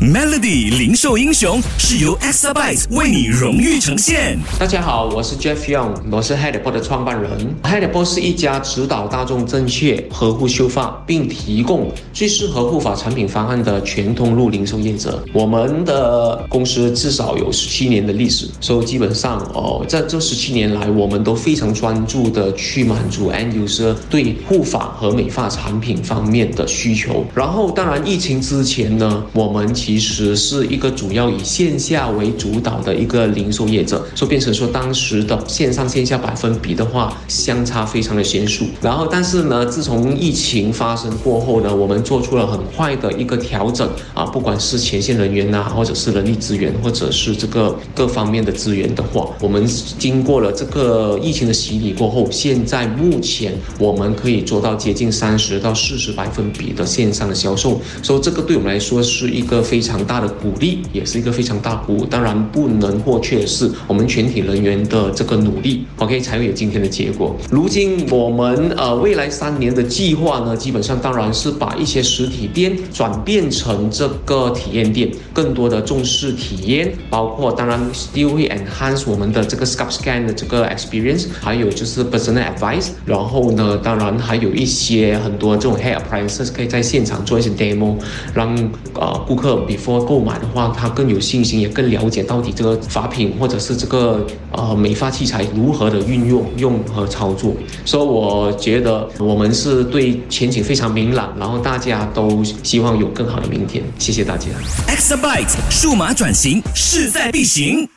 Melody 零售英雄是由 Exabyte 为你荣誉呈现。大家好，我是 Jeff Young，我是 Headport 的创办人。Headport 是一家指导大众正确呵护秀发，并提供最适合护发产品方案的全通路零售业者。我们的公司至少有十七年的历史，所以基本上哦，在这十七年来，我们都非常专注的去满足 end user 对护发和美发产品方面的需求。然后，当然疫情之前呢，我们其其实是一个主要以线下为主导的一个零售业者，所以变成说当时的线上线下百分比的话，相差非常的悬殊。然后，但是呢，自从疫情发生过后呢，我们做出了很快的一个调整啊，不管是前线人员呐，或者是人力资源，或者是这个各方面的资源的话，我们经过了这个疫情的洗礼过后，现在目前我们可以做到接近三十到四十百分比的线上的销售，所以这个对我们来说是一个非非常大的鼓励，也是一个非常大鼓舞。当然不能或缺的是我们全体人员的这个努力，OK 才会有今天的结果。如今我们呃未来三年的计划呢，基本上当然是把一些实体店转变成这个体验店，更多的重视体验，包括当然 still 会 enhance 我们的这个 scalp scan 的这个 experience，还有就是 personal advice，然后呢，当然还有一些很多这种 hair appliances 可以在现场做一些 demo，让呃顾客 before 购买的话，他更有信心，也更了解到底这个发品或者是这个呃美发器材如何的运用、用和操作。所以我觉得我们是对前景非常明朗，然后大家都希望有更好的明天。谢谢大家。Xabyte 数码转型势在必行。